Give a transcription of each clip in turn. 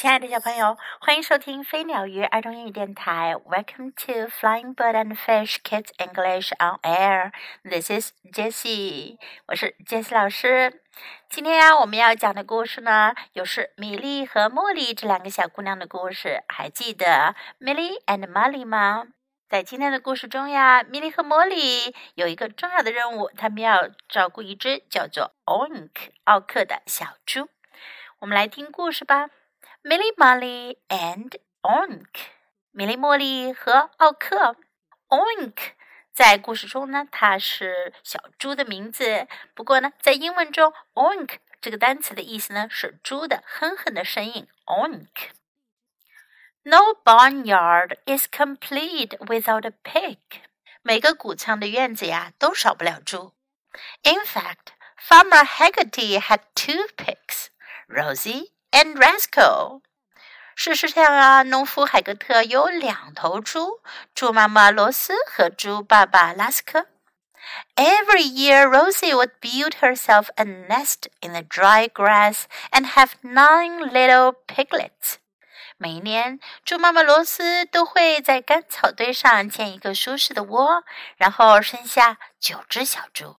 亲爱的小朋友，欢迎收听飞鸟鱼儿童英语电台。Welcome to Flying Bird and Fish Kids English on Air. This is Jessie，我是 Jessie 老师。今天呀，我们要讲的故事呢，又是米莉和茉莉这两个小姑娘的故事。还记得 Millie and Molly 吗？在今天的故事中呀，米莉和茉莉有一个重要的任务，他们要照顾一只叫做 Oink 奥克的小猪。我们来听故事吧。Milly Molly and Oink。米莉茉莉和奥克。Oink 在故事中呢，它是小猪的名字。不过呢，在英文中，Oink 这个单词的意思呢是猪的哼哼的声音。Oink。No barnyard is complete without a pig。每个谷仓的院子呀，都少不了猪。In fact, Farmer Haggerty had two pigs, Rosie and Rascal。事实上啊，农夫海格特有两头猪，猪妈妈罗斯和猪爸爸拉斯科。Every year, Rosie would build herself a nest in the dry grass and have nine little piglets. 每一年，猪妈妈罗斯都会在干草堆上建一个舒适的窝，然后生下九只小猪。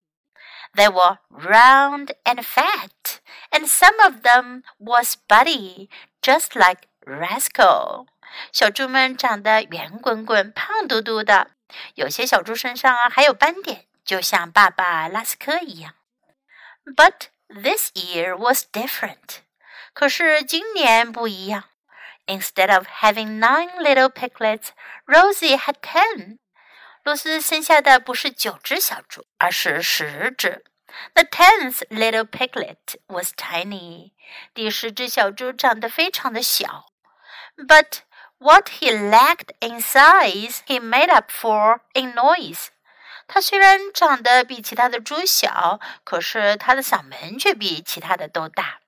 They were round and fat, and some of them was spotty, just like Rascal。小猪们长得圆滚滚、胖嘟嘟的，有些小猪身上啊还有斑点，就像爸爸拉斯科一样。But this year was different。可是今年不一样。Instead of having nine little piglets, Rosie had ten. 罗斯生下的不是九只小猪，而是十只。The tenth little piglet was tiny. 第十只小猪长得非常的小。But what he lacked in size, he made up for in noise. 它虽然长得比其他的猪小，可是它的嗓门却比其他的都大。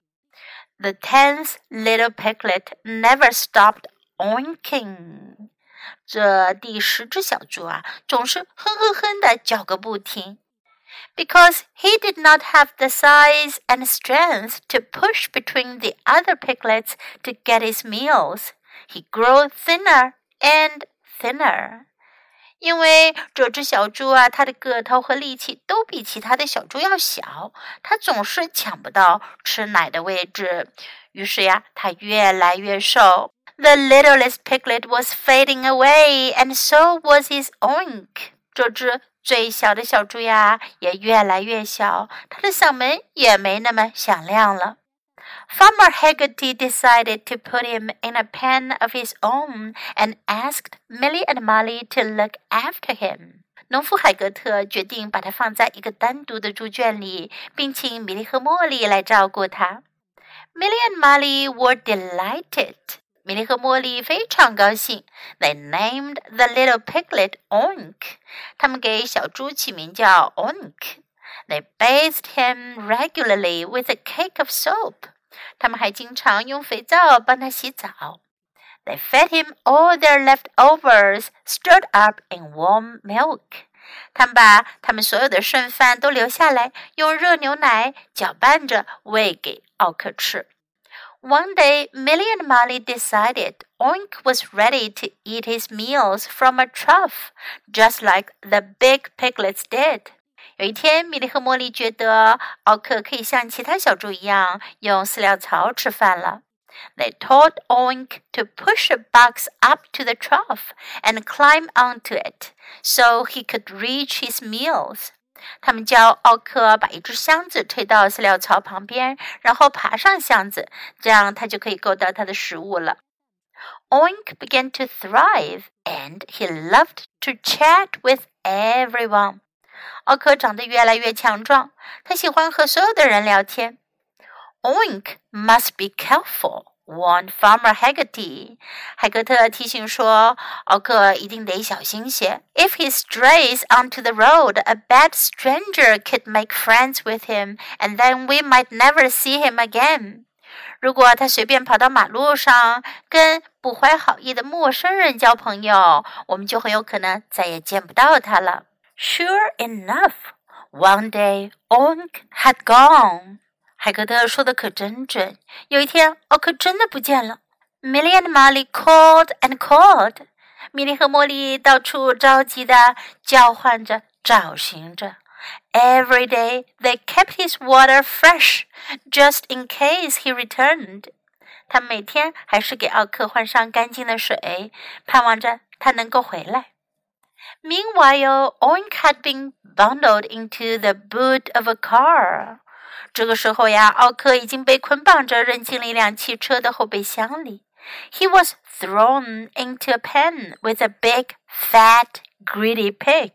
The tenth little piglet never stopped oinking. 这第十只小猪啊，总是哼哼哼的叫个不停。Because he did not have the size and strength to push between the other piglets to get his meals, he grew thinner and thinner. 因为这只小猪啊，它的个头和力气都比其他的小猪要小，它总是抢不到吃奶的位置，于是呀，它越来越瘦。The littlest piglet was fading away, and so was his oink。这只最小的小猪呀，也越来越小，它的嗓门也没那么响亮了。Farmer Haggerty decided to put him in a pen of his own and asked Milly and Molly to look after him. 农夫海格特决定把它放在一个单独的猪圈里，并请米莉和茉莉来照顾它。Milly and Molly were delighted. 米莉和茉莉非常高兴。They named the little piglet Oink. 他们给小猪起名叫 Oink. They bathed him regularly with a cake of soap. 他们还经常用肥皂帮他洗澡。They fed him all their leftovers, stirred up in warm milk. 他们把他们所有的剩饭都留下来，用热牛奶搅拌着喂给奥克吃。One day, Milly and Molly decided Oink was ready to eat his meals from a trough, just like the big piglets did. 有一天，米莉和茉莉觉得奥克可以像其他小猪一样用饲料槽吃饭了。They told Oink to push a box up to the trough and climb onto it so he could reach his meals. 他们教奥克把一只箱子推到饲料槽旁边，然后爬上箱子，这样他就可以够到他的食物了。Oink began to thrive, and he loved to chat with everyone. 奥克长得越来越强壮，他喜欢和所有的人聊天。Oink must be careful, warned Farmer Haggerty。海格特提醒说，奥克一定得小心些。If he strays onto the road, a bad stranger could make friends with him, and then we might never see him again. 如果他随便跑到马路上，跟不怀好意的陌生人交朋友，我们就很有可能再也见不到他了。Sure enough, one day Oink had gone. 海格德说的可真准。有一天，奥克真的不见了。Milly and Molly called and called。米莉和茉莉到处着急的叫唤着、找寻着。Every day they kept his water fresh, just in case he returned。他每天还是给奥克换上干净的水，盼望着他能够回来。Meanwhile, Oink had been bundled into the boot of a car. 这个时候呀，奥克已经被捆绑着扔进了一辆汽车的后备箱里。he was thrown into a pen with a big, fat, greedy pig.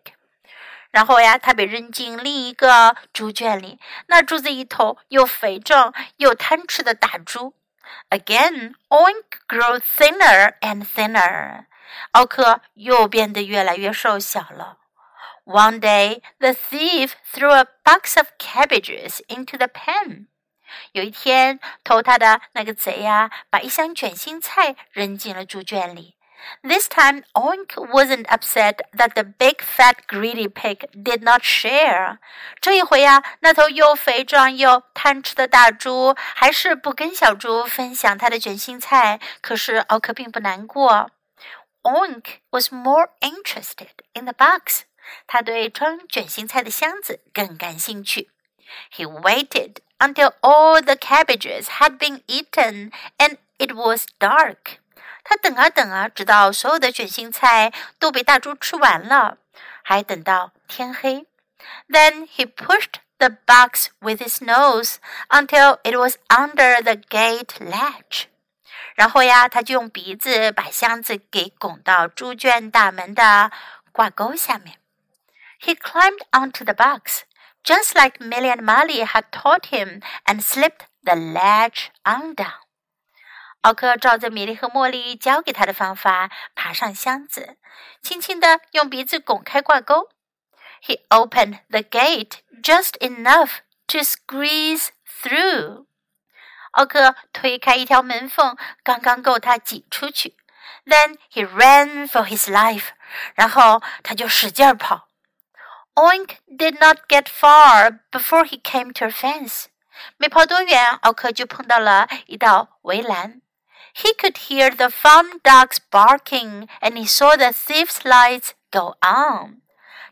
然后呀，他被扔进另一个猪圈里，那住在一头又肥壮又贪吃的大猪。Again, Oink grew thinner and thinner. 奥克又变得越来越瘦小了。One day, the thief threw a box of cabbages into the pen. 有一天，偷他的那个贼呀，把一箱卷心菜扔进了猪圈里。This time, Oink wasn't upset that the big fat greedy pig did not share. 这一回呀，那头又肥壮又贪吃的大猪还是不跟小猪分享它的卷心菜。可是奥克并不难过。Oink was more interested in the box. 他对装卷心菜的箱子更感兴趣。He waited until all the cabbages had been eaten and it was dark. 他等啊等啊，直到所有的卷心菜都被大猪吃完了，还等到天黑。Then he pushed the box with his nose until it was under the gate latch. 然后呀，他就用鼻子把箱子给拱到猪圈大门的挂钩下面。He climbed onto the box, just like Milly and Molly had taught him, and slipped the latch on down. 奥克照着米莉和茉莉教给他的方法爬上箱子，轻轻地用鼻子拱开挂钩。He opened the gate just enough to squeeze through. 奥克推开一条门缝，刚刚够他挤出去。Then he ran for his life. 然后他就使劲儿跑。Oink did not get far before he came to a fence. 没跑多远，奥克就碰到了一道围栏。He could hear the farm dogs barking, and he saw the thief's lights go on.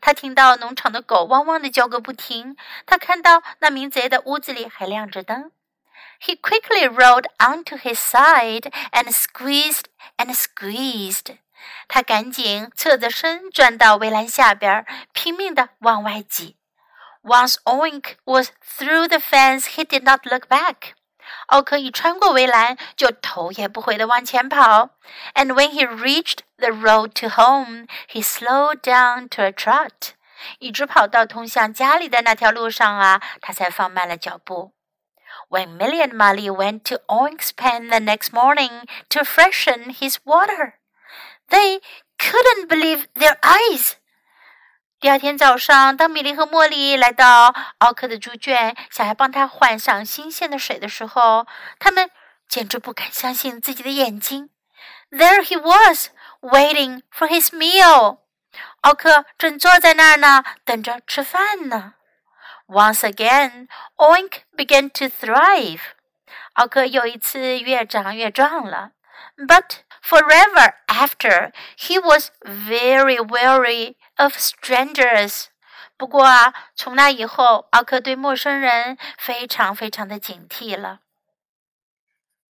他听到农场的狗汪汪的叫个不停，他看到那名贼的屋子里还亮着灯。He quickly rolled onto his side and squeezed and squeezed. 他赶紧侧着身钻到围栏下边，拼命地往外挤。Once Oink was through the fence, he did not look back. 奥克一穿过围栏，就头也不回地往前跑。And when he reached the road to home, he slowed down to a trot. 一直跑到通向家里的那条路上啊，他才放慢了脚步。When Milly and Molly went to Oink's pen the next morning to freshen his water. they couldn't believe their eyes. 第二天早上，当米莉和茉莉来到奥克的猪圈，想要帮他换上新鲜的水的时候，他们简直不敢相信自己的眼睛。There he was, waiting for his meal. 奥克正坐在那儿呢，等着吃饭呢。Once again, Oink began to thrive. 奥克又一次越长越壮了。But forever after, he was very wary of strangers. 不过啊，从那以后，奥克对陌生人非常非常的警惕了。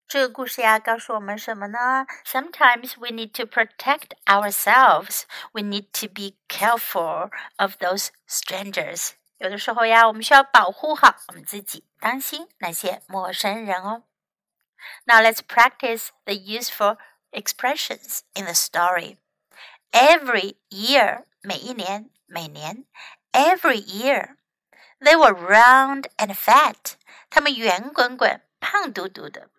这个故事呀，告诉我们什么呢？Sometimes we need to protect ourselves. We need to be careful of those strangers. 有的时候呀，我们需要保护好我们自己，当心那些陌生人哦。Now let's practice the useful expressions in the story. Every year, 每一年，每年，every year. They were round and fat. 它们圆滚滚、胖嘟嘟的。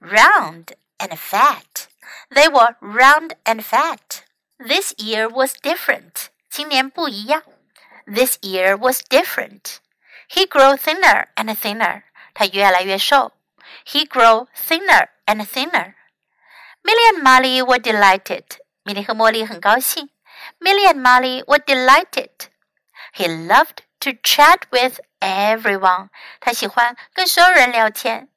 Round and fat. They were round and fat. This year was different. 今年不一样。This year was different. He grew thinner and thinner. 他越来越瘦。he grew thinner and thinner. Milly and Molly were delighted. 米莉和茉莉很高兴。Milly and Molly were delighted. He loved to chat with everyone. 他喜欢跟所有人聊天。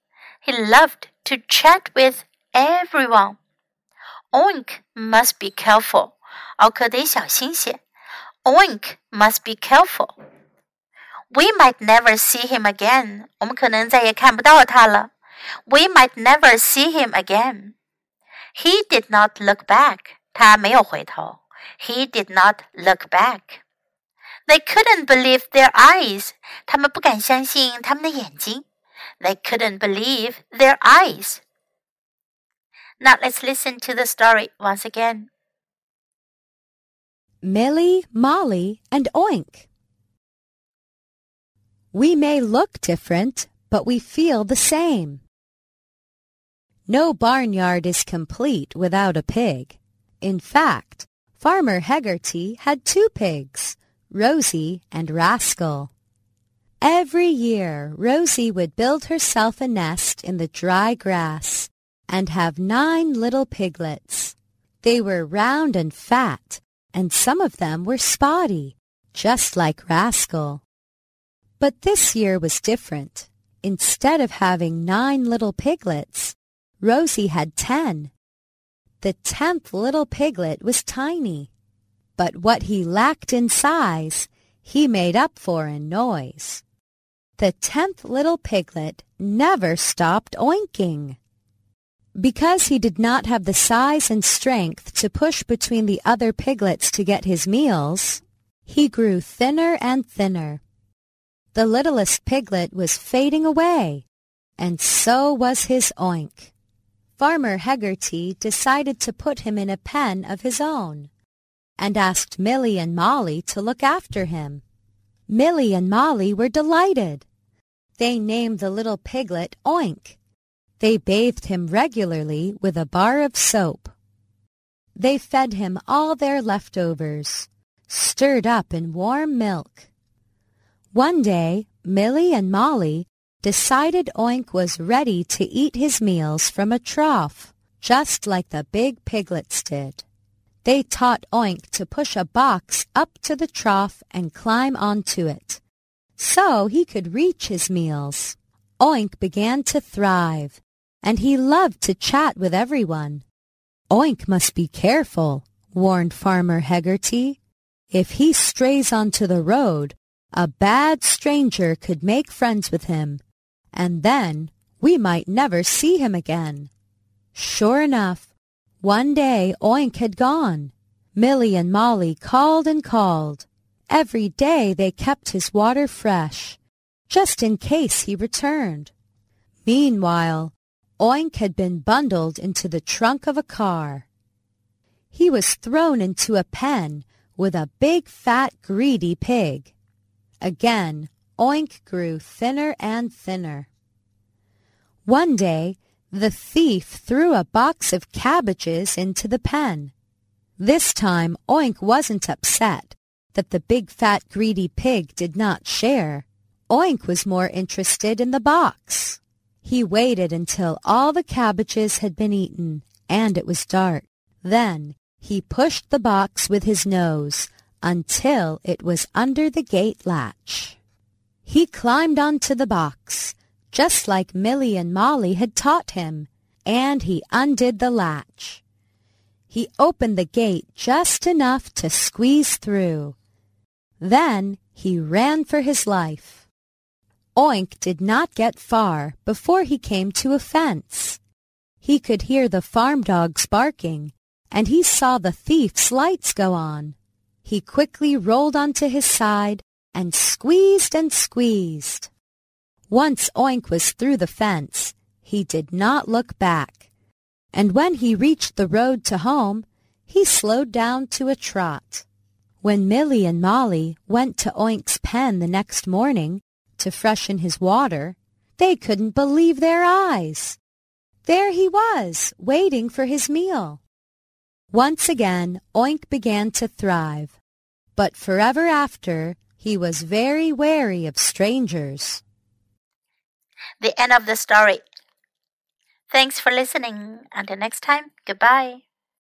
He loved to chat with everyone. Oink must be careful. 奥克得小心些。Oink must be careful. We might never see him again. 我们可能再也看不到他了。We might never see him again. He did not look back. 他没有回头。He did not look back. They couldn't believe their eyes. 他们不敢相信他们的眼睛。They couldn't believe their eyes. Now let's listen to the story once again. Milly, Molly, and Oink. We may look different, but we feel the same. No barnyard is complete without a pig. In fact, Farmer Hegarty had two pigs, Rosie and Rascal. Every year, Rosie would build herself a nest in the dry grass and have nine little piglets. They were round and fat, and some of them were spotty, just like Rascal. But this year was different. Instead of having nine little piglets, Rosie had ten. The tenth little piglet was tiny but what he lacked in size, he made up for in noise. The tenth little piglet never stopped oinking. Because he did not have the size and strength to push between the other piglets to get his meals, he grew thinner and thinner. The littlest piglet was fading away, and so was his oink. Farmer Hegarty decided to put him in a pen of his own and asked Milly and Molly to look after him. Milly and Molly were delighted. They named the little piglet Oink. They bathed him regularly with a bar of soap. They fed him all their leftovers, stirred up in warm milk. One day, Milly and Molly decided Oink was ready to eat his meals from a trough, just like the big piglets did. They taught Oink to push a box up to the trough and climb onto it, so he could reach his meals. Oink began to thrive, and he loved to chat with everyone. Oink must be careful, warned Farmer Hegarty. If he strays onto the road, a bad stranger could make friends with him, and then we might never see him again. Sure enough, one day Oink had gone. Milly and Molly called and called. Every day they kept his water fresh, just in case he returned. Meanwhile, Oink had been bundled into the trunk of a car. He was thrown into a pen with a big fat greedy pig. Again, Oink grew thinner and thinner. One day, the thief threw a box of cabbages into the pen. This time Oink wasn't upset that the big fat greedy pig did not share. Oink was more interested in the box. He waited until all the cabbages had been eaten and it was dark. Then he pushed the box with his nose until it was under the gate latch. He climbed onto the box just like Milly and Molly had taught him, and he undid the latch. He opened the gate just enough to squeeze through. Then he ran for his life. Oink did not get far before he came to a fence. He could hear the farm dogs barking, and he saw the thief's lights go on. He quickly rolled onto his side and squeezed and squeezed. Once Oink was through the fence, he did not look back. And when he reached the road to home, he slowed down to a trot. When Milly and Molly went to Oink's pen the next morning to freshen his water, they couldn't believe their eyes. There he was, waiting for his meal. Once again, Oink began to thrive, but forever after, he was very wary of strangers. The end of the story. Thanks for listening. Until next time, goodbye.